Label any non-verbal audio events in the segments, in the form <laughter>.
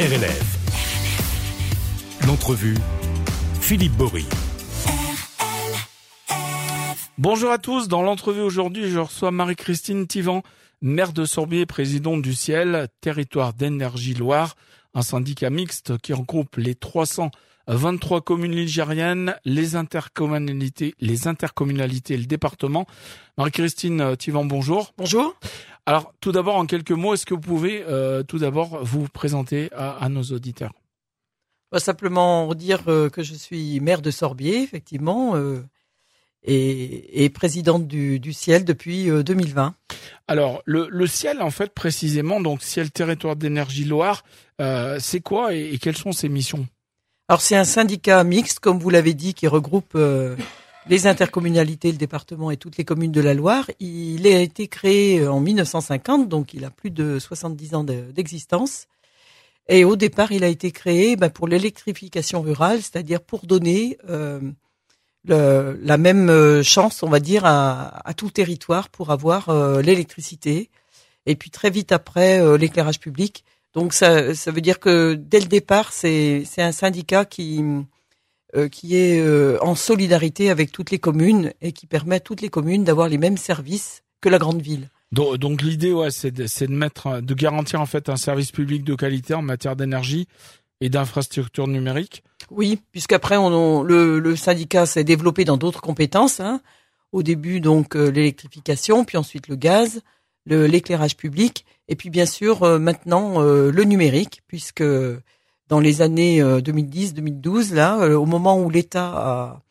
RLF. L'entrevue, Philippe Bory. Bonjour à tous, dans l'entrevue aujourd'hui, je reçois Marie-Christine Tivan, maire de Sorbier, présidente du Ciel, territoire d'énergie Loire, un syndicat mixte qui regroupe les 323 communes ligériennes, les intercommunalités, les intercommunalités et le département. Marie-Christine Tivan, bonjour. Bonjour. Alors, tout d'abord, en quelques mots, est-ce que vous pouvez euh, tout d'abord vous présenter à, à nos auditeurs? Bah, Simplement dire euh, que je suis maire de Sorbier, effectivement, euh, et, et, présidente du, du, Ciel depuis 2020. Alors, le, le, Ciel, en fait, précisément, donc Ciel Territoire d'énergie Loire, c'est quoi et, et, quelles sont ses missions? Alors, c'est un syndicat mixte, comme vous l'avez dit, qui regroupe les intercommunalités, le département et toutes les communes de la Loire. Il a été créé en 1950, donc il a plus de 70 ans d'existence. Et au départ, il a été créé ben, pour l'électrification rurale, c'est-à-dire pour donner euh, la même euh, chance, on va dire, à, tout territoire pour avoir euh, l'électricité. Et puis très vite après, euh, l'éclairage public. Donc ça, ça veut dire que dès le départ, c'est un syndicat qui euh, qui est euh, en solidarité avec toutes les communes et qui permet à toutes les communes d'avoir les mêmes services que la grande ville. Donc, donc l'idée, ouais, c'est de, de, mettre, de garantir en fait un service public de qualité en matière d'énergie et d'infrastructures numériques. Oui, puisqu'après on, on, le, le, syndicat s'est développé dans d'autres compétences. Hein. Au début donc euh, l'électrification, puis ensuite le gaz, l'éclairage public, et puis bien sûr maintenant le numérique, puisque dans les années 2010-2012, là, euh, au moment où l'État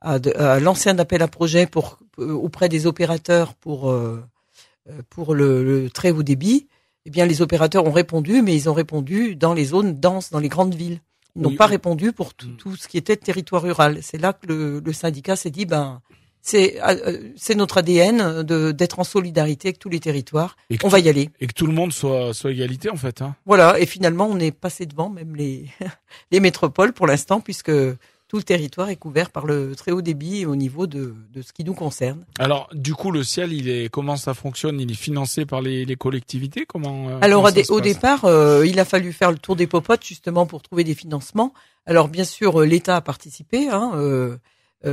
a, a, lancé un appel à projet pour euh, auprès des opérateurs pour euh, pour le, le, très haut débit, eh bien les opérateurs ont répondu, mais ils ont répondu dans les zones denses, dans les grandes villes. Ils n'ont oui, pas oui. répondu pour tout, tout, ce qui était territoire rural. C'est là que le, le syndicat s'est dit, ben c'est c'est notre ADN de d'être en solidarité avec tous les territoires. On va y aller. Et que tout le monde soit soit égalité en fait. Hein. Voilà. Et finalement, on est passé devant même les <laughs> les métropoles pour l'instant, puisque tout le territoire est couvert par le très haut débit au niveau de, de ce qui nous concerne. Alors, du coup, le ciel, il est comment ça fonctionne? Il est financé par les, les collectivités? Comment euh, Alors, comment au, au départ, euh, il a fallu faire le tour des popotes justement pour trouver des financements. Alors, bien sûr, l'État a participé. Hein, euh,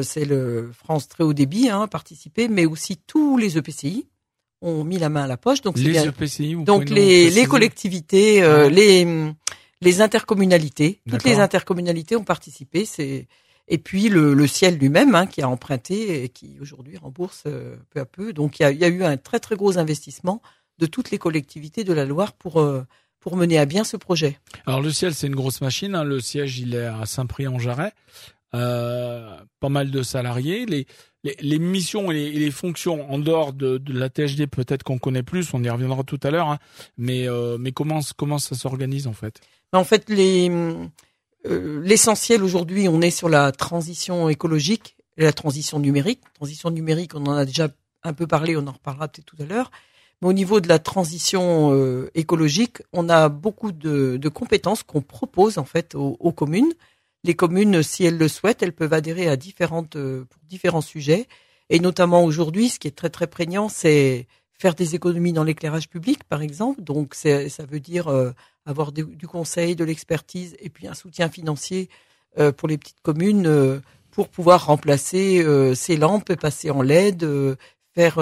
c'est le France très haut débit hein, participé, mais aussi tous les EPCI ont mis la main à la poche. Donc les bien, EPCI, vous donc les, les collectivités, euh, ah. les les intercommunalités, toutes les intercommunalités ont participé. C'est et puis le, le ciel lui-même hein, qui a emprunté et qui aujourd'hui rembourse euh, peu à peu. Donc il y a, il y a, eu un très très gros investissement de toutes les collectivités de la Loire pour euh, pour mener à bien ce projet. Alors le ciel c'est une grosse machine. Hein. Le siège il est à Saint-Prix-en-Jarret. Euh, pas mal de salariés. Les, les, les missions et les, les, fonctions en dehors de, de la THD, peut-être qu'on connaît plus, on y reviendra tout à l'heure. Hein, mais euh, mais comment comment ça s'organise en fait? En fait, les euh, l'essentiel aujourd'hui, on est sur la transition écologique et la transition numérique. Transition numérique, on en a déjà un peu parlé, on en reparlera peut-être tout à l'heure. Mais au niveau de la transition euh, écologique, on a beaucoup de, de compétences qu'on propose en fait aux, aux communes les communes, si elles le souhaitent, elles peuvent adhérer à différentes pour différents sujets. Et notamment aujourd'hui, ce qui est très très prégnant, c'est faire des économies dans l'éclairage public, par exemple. Donc, ça veut dire euh, avoir du, conseil, de l'expertise et puis un soutien financier euh, pour les petites communes euh, pour pouvoir remplacer ces lampes, passer en LED, faire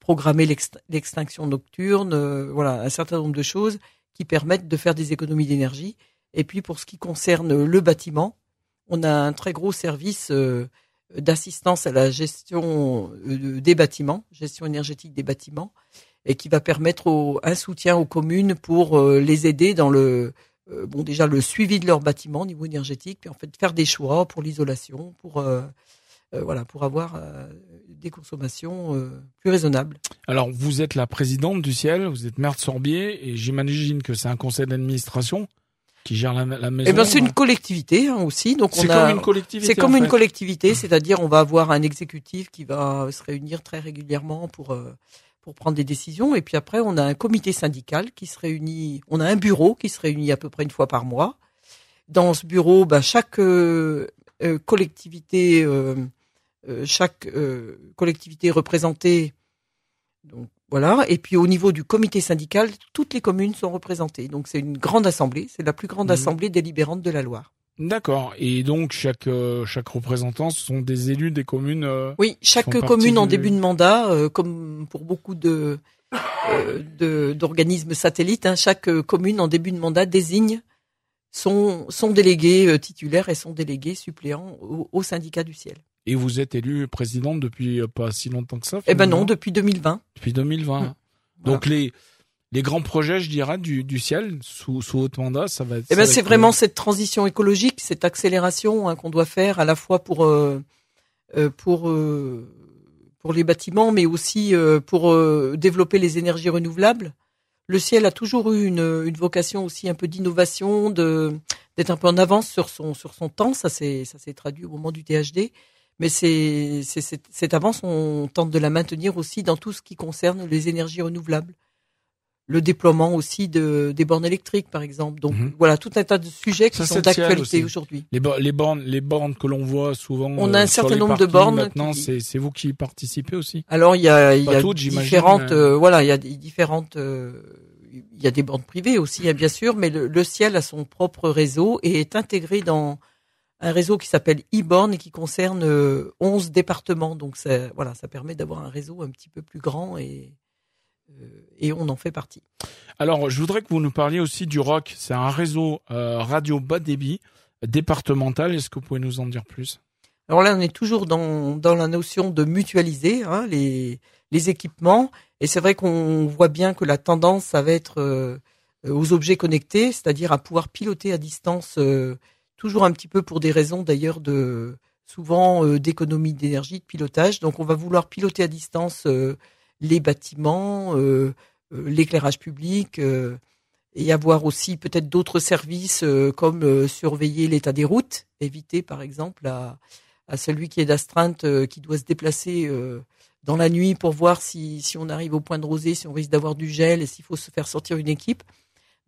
programmer l'extinction nocturne, voilà, un certain nombre de choses qui permettent de faire des économies d'énergie. Et puis pour ce qui concerne le bâtiment, on a un très gros service euh, d'assistance à la gestion euh, des bâtiments, gestion énergétique des bâtiments, et qui va permettre un soutien aux communes pour euh, les aider dans le bon déjà le suivi de leur bâtiment au niveau énergétique, puis en fait faire des choix pour l'isolation, pour voilà, pour avoir des consommations plus raisonnables. Alors, vous êtes la présidente du Ciel, vous êtes maire de Sorbier, et j'imagine que c'est un conseil d'administration qui gère la, la maison. Eh ben c'est une collectivité hein, aussi, donc c'est comme une collectivité. C'est comme en une collectivité, c'est-à-dire on va avoir un exécutif qui va se réunir très régulièrement pour euh, pour prendre des décisions, et puis après on a un comité syndical qui se réunit, on a un bureau qui se réunit à peu près une fois par mois. Dans ce bureau, chaque euh, euh, collectivité, euh, euh chaque collectivité représentée donc Voilà. Et puis au niveau du comité syndical, toutes les communes sont représentées. Donc c'est une grande assemblée. C'est la plus grande Mhm. assemblée délibérante de la Loire. D'accord. Et donc chaque euh, chaque représentant ce sont des élus des communes. euh, Oui, chaque commune en début de mandat, euh, comme pour beaucoup de d'organismes satellites, hein, chaque commune en début de mandat désigne son son délégué titulaire et son délégué suppléant au, au syndicat du ciel. Et vous êtes élu présidente depuis euh, pas si longtemps que ça. Eh ben non, depuis 2020. depuis 2020. Mm. Donc les les grands projets, je dirais, du, du ciel sous sous haute mandat, ça va. Eh ça ben c'est être, vraiment euh, cette transition écologique, cette accélération hein, qu'on doit faire à la fois pour euh, pour euh, pour les bâtiments, mais aussi euh, pour développer les énergies renouvelables. Le ciel a toujours eu une, une vocation aussi un peu d'innovation, de d'être un peu en avance sur son sur son temps. Ça s'est ça s'est traduit au moment du THD. Mais c'est cette, avance, on tente de la maintenir aussi dans tout ce qui concerne les énergies renouvelables le déploiement aussi de, des bornes électriques, par exemple. Donc Mhm. voilà, tout un tas de sujets qui Ça, sont d'actualité aujourd'hui. les, bo- les bornes les bornes que l'on voit souvent. On a euh, un certain nombre de bornes Maintenant, qui- c'est vous qui y participez aussi? Alors il y a, il y Pas a toutes, j'imagine, différentes, mais- euh, voilà, il y a des différentes, euh, il y a des bornes privées aussi, hein, bien sûr, mais le, le ciel a son propre réseau et est intégré dans un réseau qui s'appelle e-born et qui concerne euh, 11 départements. Donc ça, voilà, ça permet d'avoir un réseau un petit peu plus grand et euh, et on en fait partie. Alors, je voudrais que vous nous parliez aussi du ROC. C'est un réseau euh, radio bas débit départemental. Est-ce que vous pouvez nous en dire plus? Alors là, on est toujours dans, dans la notion de mutualiser hein, les, les équipements. Et c'est vrai qu'on voit bien que la tendance, ça va être euh, aux objets connectés, c'est-à-dire à pouvoir piloter à distance, euh, toujours un petit peu pour des raisons d'ailleurs de souvent euh, d'économie d'énergie, de pilotage. Donc on va vouloir piloter à distance euh, les bâtiments, euh, l'éclairage public. et avoir aussi peut-être d'autres services comme surveiller l'état des routes, éviter par exemple à, celui qui est d'astreinte, qui doit se déplacer dans la nuit pour voir si on arrive au point de rosée, si on risque d'avoir du gel et s'il faut se faire sortir une équipe.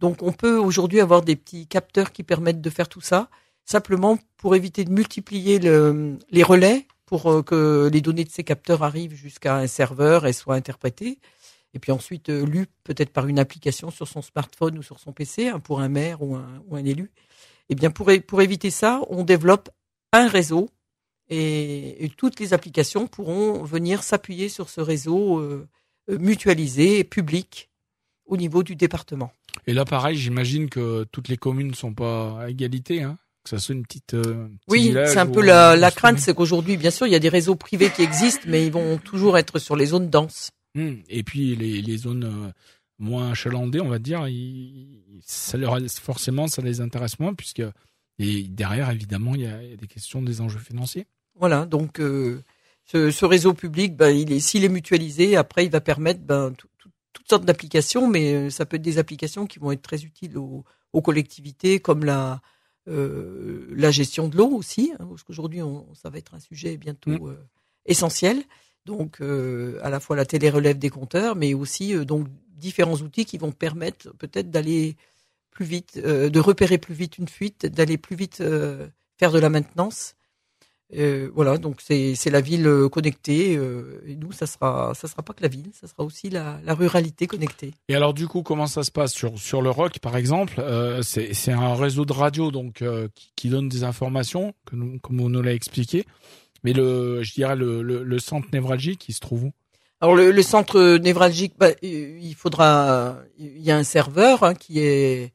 Donc on peut aujourd'hui avoir des petits capteurs qui permettent de faire tout ça, simplement pour éviter de multiplier le- les relais pour euh, que les données de ces capteurs arrivent jusqu'à un serveur et soient interprétées. Et puis ensuite euh, lues peut-être par une application sur son smartphone ou sur son PC hein, pour un maire ou un, élu. Et bien pour, éviter ça, on développe un réseau et, toutes les applications pourront venir s'appuyer sur ce réseau euh, mutualisé et public au niveau du département. Et là, pareil, j'imagine que toutes les communes ne sont pas à égalité. Hein que ça soit une petite. euh, Oui, c'est un peu la, crainte, c'est qu'aujourd'hui, bien sûr, il y a des réseaux privés qui existent, mais ils vont toujours être sur les zones denses. Hmm. Et puis les, les zones euh, moins achalandées, on va dire, ils- ça leur forcément ça les intéresse moins puisque et derrière évidemment il y a, il y a des questions des enjeux financiers. Voilà, donc euh, ce, ce réseau public, ben, il est, s'il est mutualisé, après, il va permettre ben, toutes sortes d'applications, mais euh, ça peut être des applications qui vont être très utiles aux, aux collectivités, comme la euh, la gestion de l'eau aussi, hein, parce qu'aujourd'hui, on, ça va être un sujet bientôt Mm. euh, essentiel. Donc, euh, à la fois la télérelève des compteurs, mais aussi donc différents outils qui vont permettre peut-être d'aller plus vite, de repérer plus vite une fuite, d'aller plus vite faire de la maintenance. Euh, voilà, donc c'est la ville euh, connectée. euh, et nous, ça sera ça sera pas que la ville, ça sera aussi la, la ruralité connectée. Et alors du coup comment ça se passe sur sur le rock par exemple euh, C'est un réseau de radio donc qui, qui donne des informations que nous, comme on nous l'a expliqué. Mais le je dirais le, le, le centre névralgique il se trouve où? Alors le, le centre névralgique, bah, il faudra, il y a un serveur hein, qui est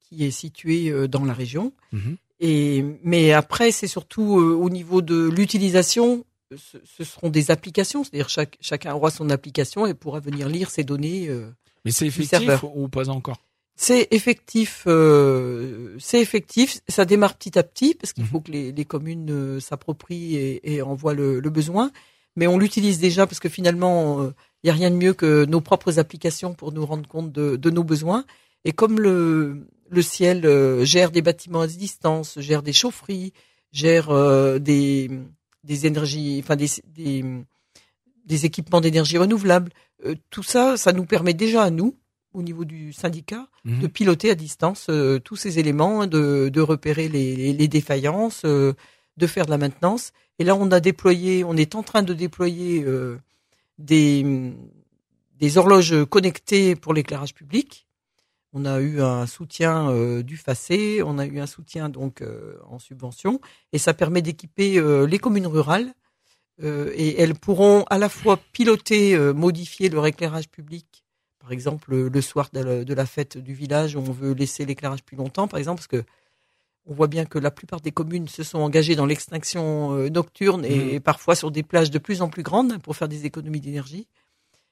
qui est situé dans la région. Mhm. Et mais après, c'est surtout euh, au niveau de l'utilisation. Ce, ce seront des applications, c'est-à-dire chaque, chacun aura son application et pourra venir lire ses données. euh, Mais c'est effectif ou pas encore? C'est effectif, euh, c'est effectif. Ça démarre petit à petit parce qu'il Mhm. faut que les, les communes euh, s'approprient et, et envoient le, le besoin. Mais on l'utilise déjà parce que finalement, il n'y a rien de mieux que nos propres applications pour nous rendre compte de, de nos besoins. Et comme le, le ciel euh, gère des bâtiments à distance, gère des chaufferies, gère euh, des, des énergies, enfin des, des, des équipements d'énergie renouvelable, euh, tout ça, ça nous permet déjà à nous, au niveau du syndicat, Mhm. de piloter à distance euh, tous ces éléments, de, de repérer les, les, les défaillances, euh, de faire de la maintenance. Et là, on a déployé, on est en train de déployer euh, des, des horloges connectées pour l'éclairage public. On a eu un soutien euh, du FACÉ, on a eu un soutien donc euh, en subvention, et ça permet d'équiper euh, les communes rurales. et elles pourront à la fois piloter, modifier leur éclairage public. Par exemple, le soir de la, fête du village, on veut laisser l'éclairage plus longtemps, par exemple, parce que on voit bien que la plupart des communes se sont engagées dans l'extinction nocturne et, mmh. parfois sur des plages de plus en plus grandes pour faire des économies d'énergie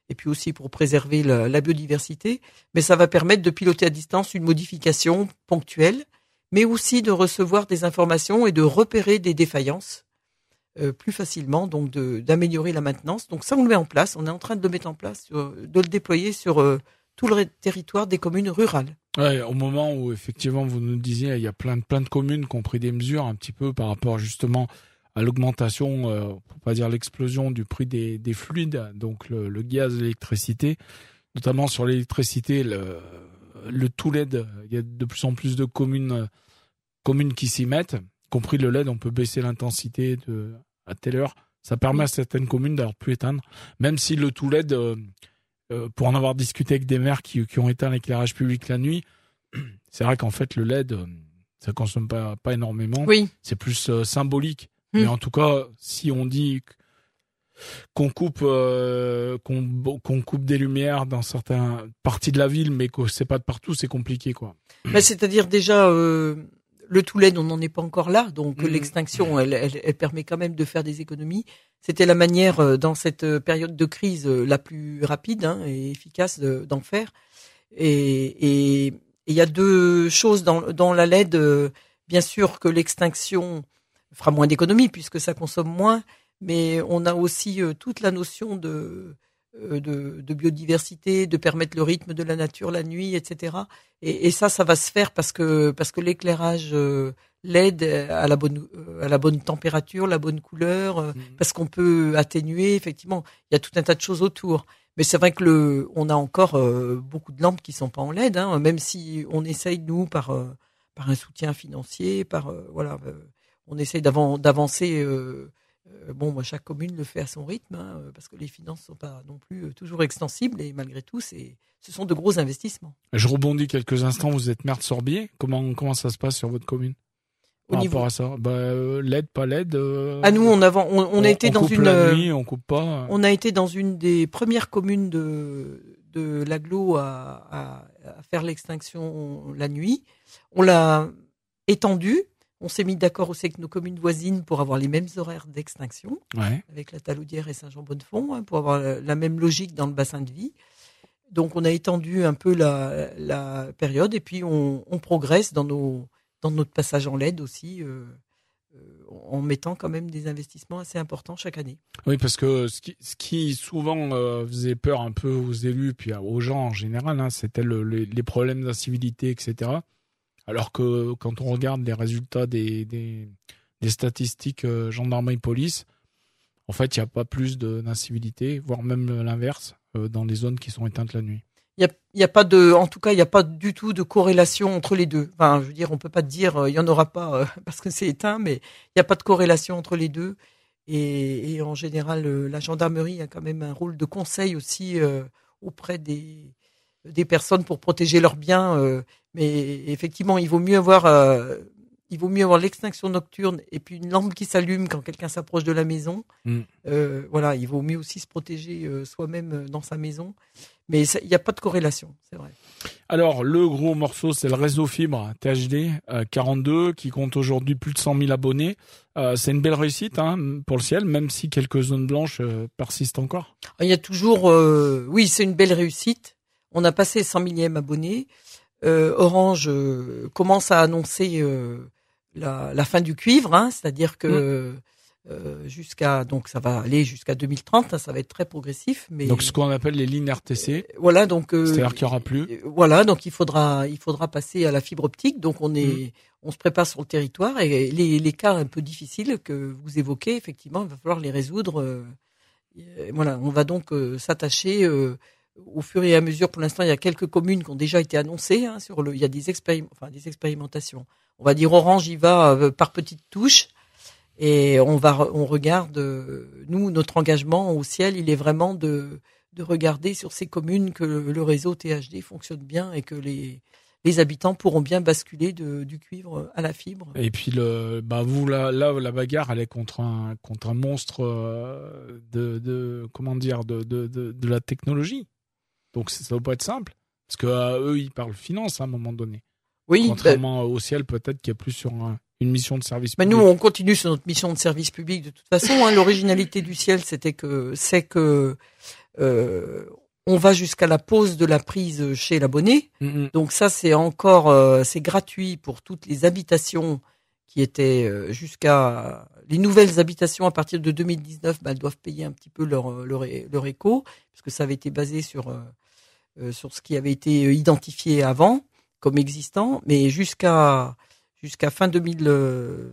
et puis aussi pour préserver la, biodiversité. Mais ça va permettre de piloter à distance une modification ponctuelle, mais aussi de recevoir des informations et de repérer des défaillances euh, plus facilement, donc d'améliorer la maintenance. Donc ça, on le met en place. On est en train de le mettre en place, de le déployer sur euh, tout le territoire des communes rurales. Ouais, au moment où effectivement vous nous disiez, il y a plein de communes qui ont pris des mesures un petit peu par rapport justement à l'augmentation, euh, pour pas dire l'explosion du prix des, des fluides, donc le, le gaz, l'électricité, notamment sur l'électricité, le, le tout LED, il y a de plus en plus de communes, communes qui s'y mettent, compris le LED, on peut baisser l'intensité de à telle heure. Ça permet à certaines communes d'avoir pu éteindre, même si le tout LED, euh, euh, pour en avoir discuté avec des maires qui, qui ont éteint l'éclairage public la nuit, c'est vrai qu'en fait le LED, euh, ça consomme pas pas énormément. Oui. C'est plus symbolique. Mais hmm. en tout cas, si on dit qu'on coupe euh, qu'on coupe des lumières dans certaines parties de la ville, mais que c'est pas de partout, c'est compliqué quoi. <clears throat> Bah, c'est-à-dire déjà euh, le tout on n'en est pas encore là, donc hmm. l'extinction, elle, elle, elle, permet quand même de faire des économies. C'était la manière euh, dans cette période de crise la plus rapide hein, et efficace d'en faire. Et il y a deux choses dans, dans la LED. bien sûr que l'extinction fera moins d'économies puisque ça consomme moins, mais on a aussi euh, toute la notion de, euh, de, de, biodiversité, de permettre le rythme de la nature la nuit, etc. Et, et ça, ça va se faire parce que parce que l'éclairage euh, l'aide à la bonne à la bonne température, la bonne couleur, mmh. parce qu'on peut atténuer. Effectivement, il y a tout un tas de choses autour. Mais c'est vrai que le, on a encore beaucoup de lampes qui sont pas en LED, hein, même si on essaye nous par par un soutien financier, par voilà on essaye d'avancer. Euh, euh, bon, moi, chaque commune le fait à son rythme, hein, euh, parce que les finances sont pas non plus toujours extensibles, et malgré tout, c'est, ce sont de gros investissements. Je rebondis quelques instants. Vous êtes maire de Sorbier. Comment comment ça se passe sur votre commune au niveau à ça, bah, l'aide, pas l'aide. à nous, on, a été dans une. La nuit, on coupe pas. On a été dans une des premières communes de de l'aglo à, à, à faire l'extinction la nuit. On l'a étendue on s'est mis d'accord aussi avec nos communes voisines pour avoir les mêmes horaires d'extinction, avec la Taloudière et Saint-Jean-Bonnefond, hein, pour avoir la même logique dans le bassin de vie. Donc on a étendu un peu la, période et puis on, progresse dans, nos, dans notre passage en LED aussi, euh, euh, en mettant quand même des investissements assez importants chaque année. Oui, parce que ce qui, souvent euh, faisait peur un peu aux élus puis aux gens en général, hein, c'était les problèmes d'incivilité, etc. Alors que quand on regarde les résultats des, des, statistiques euh, gendarmerie-police, en fait, il n'y a pas plus d'incivilité, voire même l'inverse, euh, dans les zones qui sont éteintes la nuit. Il n'y a, a, pas de, en tout cas, il n'y a pas du tout de corrélation entre les deux. Enfin, je veux dire, on peut pas dire, euh, il y en aura pas <laughs> parce que c'est éteint, mais il n'y a pas de corrélation entre les deux. Et en général, la gendarmerie a quand même un rôle de conseil aussi auprès des, des personnes pour protéger leurs biens. Euh, mais effectivement, il vaut mieux avoir, euh, il vaut mieux avoir l'extinction nocturne et puis une lampe qui s'allume quand quelqu'un s'approche de la maison. Mm. Euh, voilà, il vaut mieux aussi se protéger soi-même dans sa maison. Mais il n'y a pas de corrélation, c'est vrai. Alors, le gros morceau, c'est le réseau fibre THD 42 qui compte aujourd'hui plus de 100 000 abonnés. c'est une belle réussite hein, pour le ciel, même si quelques zones blanches persistent encore. Il y a toujours, oui, c'est une belle réussite. On a passé 100 millième abonné. Euh, Orange euh, commence à annoncer euh, la, fin du cuivre, hein, c'est-à-dire que mm. jusqu'à donc ça va aller jusqu'à 2030, hein, ça va être très progressif. Mais donc ce qu'on appelle les lignes RTC. voilà donc. c'est-à-dire qu'il n'y aura plus. voilà donc il faudra il faudra passer à la fibre optique. Donc on est mm. on se prépare sur le territoire et les, les cas un peu difficiles que vous évoquez effectivement il va falloir les résoudre. voilà on va donc s'attacher au fur et à mesure, pour l'instant, il y a quelques communes qui ont déjà été annoncées hein, sur le. Il y a des, enfin, des expérimentations. On va dire Orange y va euh, par petites touches et on va, on regarde. Euh, nous, notre engagement au ciel, il est vraiment de de regarder sur ces communes que le, réseau THD fonctionne bien et que les les habitants pourront bien basculer de, du cuivre à la fibre. Et puis le, bah vous là, là la bagarre elle est contre un contre un monstre euh, de, de comment dire de, de, de la technologie. Donc ça doit pas être simple parce que euh, eux ils parlent finance à un moment donné. Oui. Contrairement au ciel peut-être qui est plus sur un, une mission de service Mais public. nous, on continue sur notre mission de service public de toute façon. Hein. L'originalité du ciel, c'était que c'est que euh, on va jusqu'à la pose de la prise chez l'abonné. Mm. Donc ça, c'est encore euh, c'est gratuit pour toutes les habitations qui étaient jusqu'à les nouvelles habitations à partir de 2019. Bah, elles doivent payer un petit peu leur leur, leur écho puisque ça avait été basé sur sur ce qui avait été identifié avant comme existant, mais jusqu'à jusqu'à fin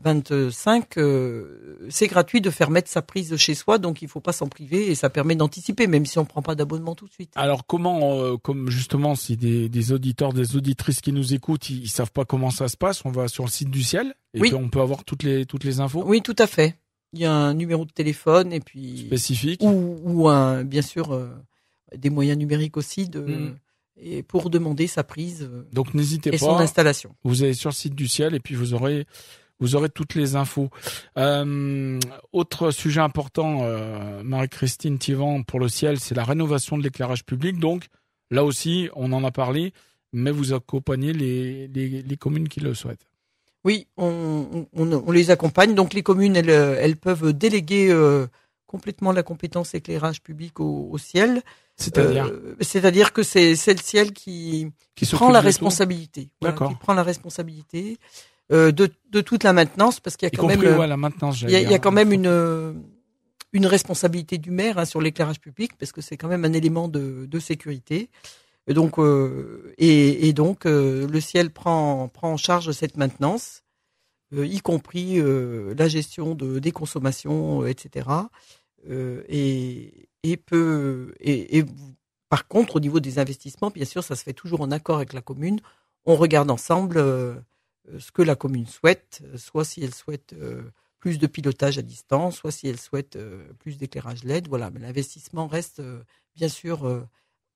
2025, euh, c'est gratuit de faire mettre sa prise chez soi, donc il faut pas s'en priver et ça permet d'anticiper, même si on prend pas d'abonnement tout de suite. Alors comment, euh, comme justement, si des, des auditeurs, des auditrices qui nous écoutent, ils, ils savent pas comment ça se passe, on va sur le site du ciel et Oui. puis on peut avoir toutes les toutes les infos? Oui, tout à fait. Il y a un numéro de téléphone et puis spécifiques. ou, ou un, bien sûr euh, des moyens numériques aussi de Mhm. et pour demander sa prise euh, Donc n'hésitez et son pas. installation. Vous allez sur le site du ciel et puis vous aurez vous aurez toutes les infos. Euh, autre sujet important, euh, Marie-Christine Thivan pour le ciel, c'est la rénovation de l'éclairage public. Donc là aussi, on en a parlé, mais vous accompagnez les, les, les communes qui le souhaitent. Oui, on, on, on les accompagne. Donc les communes, elles, elles peuvent déléguer euh, complètement la compétence éclairage public au, au ciel. C'est-à-dire Euh, c'est-à-dire que c'est le ciel qui, qui prend la responsabilité. Voilà, D'accord. qui prend la responsabilité euh, de, de toute la maintenance parce qu'il y a quand même compris ouais, la maintenance. il y a, il y a quand même une une responsabilité du maire hein, sur l'éclairage public parce que c'est quand même un élément de, de sécurité. Et donc euh, et, et donc le ciel prend prend en charge cette maintenance, y compris la gestion de des consommations, etc. Euh, et et peut et, et par contre au niveau des investissements, bien sûr, ça se fait toujours en accord avec la commune. On regarde ensemble euh, euh, ce que la commune souhaite, euh, soit si elle souhaite euh, plus de pilotage à distance, soit si elle souhaite euh, plus d'éclairage LED. Voilà, mais l'investissement reste bien sûr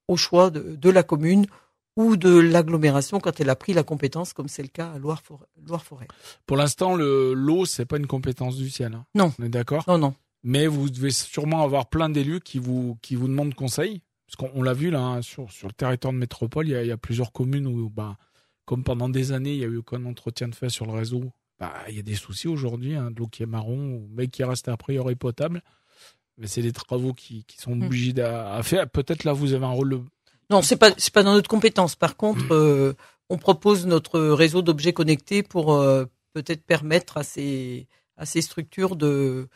au choix de, de la commune ou de l'agglomération quand elle a pris la compétence, comme c'est le cas à Loire-Forêt. Pour l'instant, le l'eau, c'est pas une compétence du ciel. hein. Non. On est d'accord? Non, non. Mais vous devez sûrement avoir plein d'élus qui vous qui vous demandent conseil, parce qu'on on l'a vu là hein, sur sur le territoire de métropole, il y a, il y a plusieurs communes où bah comme pendant des années il y a eu aucun entretien de fait sur le réseau, bah il y a des soucis aujourd'hui, hein, de l'eau qui est marron, mais qui reste a priori potable. Mais c'est des travaux qui, qui sont Mm. obligés à faire. Peut-être là vous avez un rôle. Non, c'est pas c'est pas dans notre compétence. Par contre, euh, on propose notre réseau d'objets connectés pour euh, peut-être permettre à ces à ces structures de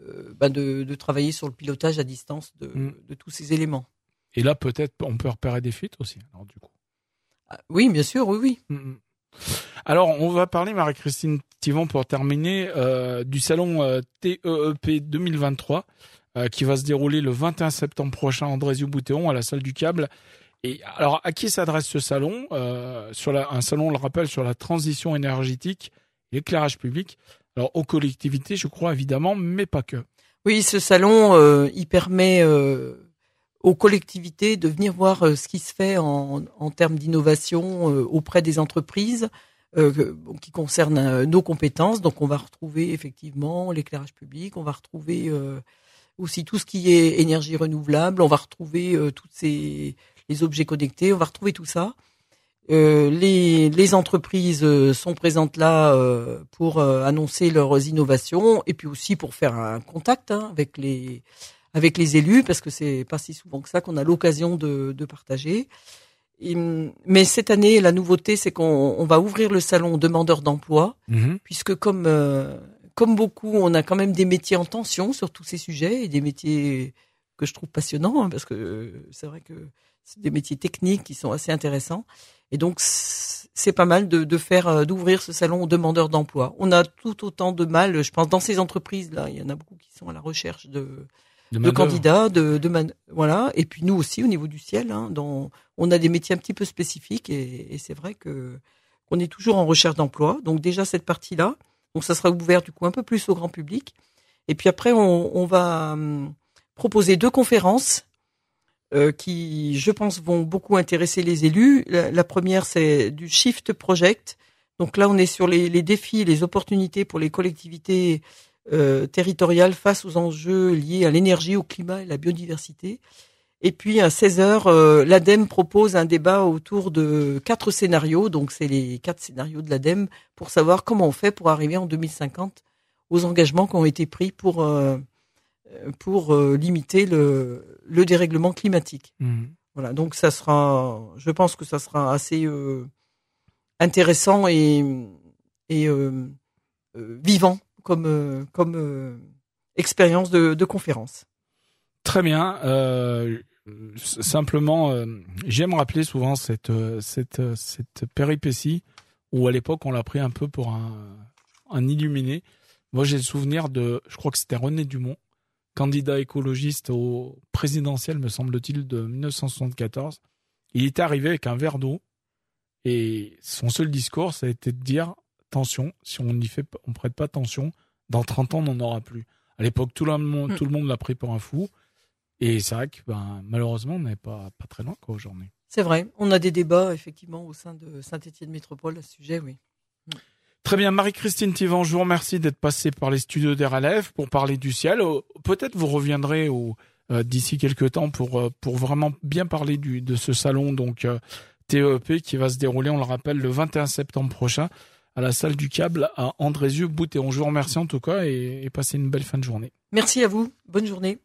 euh, bah, de, de travailler sur le pilotage à distance de, Mm. de tous ces éléments. Et là peut-être on peut repérer des fuites aussi. Alors du coup. Ah, Oui, bien sûr, oui, oui. Mhm. Alors, on va parler, Marie-Christine Thivon, pour terminer, euh, du salon euh, TEEP 2023, euh, qui va se dérouler le 21 septembre prochain à Andrézieux-Boutéon, à la salle du câble. Et alors, à qui s'adresse ce salon? Sur la, Un salon, on le rappelle, sur la transition énergétique, l'éclairage public. Alors, aux collectivités, je crois, évidemment, mais pas que. Oui, ce salon, euh, il permet euh, aux collectivités de venir voir euh, ce qui se fait en, en termes d'innovation euh, auprès des entreprises euh, qui concernent nos compétences. Donc, on va retrouver effectivement l'éclairage public, on va retrouver aussi tout ce qui est énergie renouvelable, on va retrouver toutes ces les objets connectés, on va retrouver tout ça. Euh, les, les entreprises euh, sont présentes là euh, pour euh, annoncer leurs innovations et puis aussi pour faire un contact hein, avec les avec les élus parce que c'est pas si souvent que ça qu'on a l'occasion de, de partager. Et, mais cette année, la nouveauté, c'est qu'on on va ouvrir le salon aux demandeurs d'emploi puisque comme euh, comme beaucoup, on a quand même des métiers en tension sur tous ces sujets et des métiers que je trouve passionnants hein, parce que euh, c'est vrai que c'est des métiers techniques qui sont assez intéressants et donc c'est pas mal de, de faire euh, d'ouvrir ce salon aux demandeurs d'emploi. On a tout autant de mal, je pense, dans ces entreprises là, il y en a beaucoup qui sont à la recherche de candidats, de, de man- voilà. Et puis nous aussi au niveau du ciel, hein, on a des métiers un petit peu spécifiques et, et c'est vrai que qu'on est toujours en recherche d'emploi. Donc déjà cette partie-là, donc ça sera ouvert du coup un peu plus au grand public. Et puis après on, on va hum, proposer deux conférences euh, qui, je pense, vont beaucoup intéresser les élus. La, première, c'est du Shift Project. Donc là, on est sur les, les défis et les opportunités pour les collectivités euh, territoriales face aux enjeux liés à l'énergie, au climat et à la biodiversité. Et puis à 16 heures, euh, l'ADEME propose un débat autour de quatre scénarios. Donc c'est les quatre scénarios de l'ADEME pour savoir comment on fait pour arriver en 2050 aux engagements qui ont été pris pour euh, pour euh, limiter le, le dérèglement climatique. Mmh. Voilà. Donc ça sera, je pense que ça sera assez intéressant et et vivant comme comme expérience de, de conférence. Très bien. Euh, simplement, euh, j'aime rappeler souvent cette, euh, cette, euh, cette péripétie où à l'époque on l'a pris un peu pour un, un illuminé. Moi j'ai le souvenir de, je crois que c'était René Dumont, candidat écologiste au présidentiel, me semble-t-il, de 1974. Il était arrivé avec un verre d'eau et son seul discours, ça a été de dire attention, si on n'y fait, on prête pas attention, dans 30 ans, on n'en aura plus. À l'époque, tout le monde, mm. tout le monde l'a pris pour un fou. Et c'est vrai que ben, malheureusement, on n'est pas, pas très loin aujourd'hui. C'est vrai, on a des débats effectivement au sein de Saint-Étienne Métropole à ce sujet, oui. Très bien, Marie-Christine Tivan, je vous remercie d'être passée par les studios d'RLF pour parler du ciel. Euh, peut-être vous reviendrez euh, d'ici quelques temps pour, euh, pour vraiment bien parler du, de ce salon donc TEP qui va se dérouler, on le rappelle, le 21 septembre prochain à la salle du câble à Andrézieux-Boutéon. Je vous remercie en tout cas et passez une belle fin de journée. Merci à vous, bonne journée.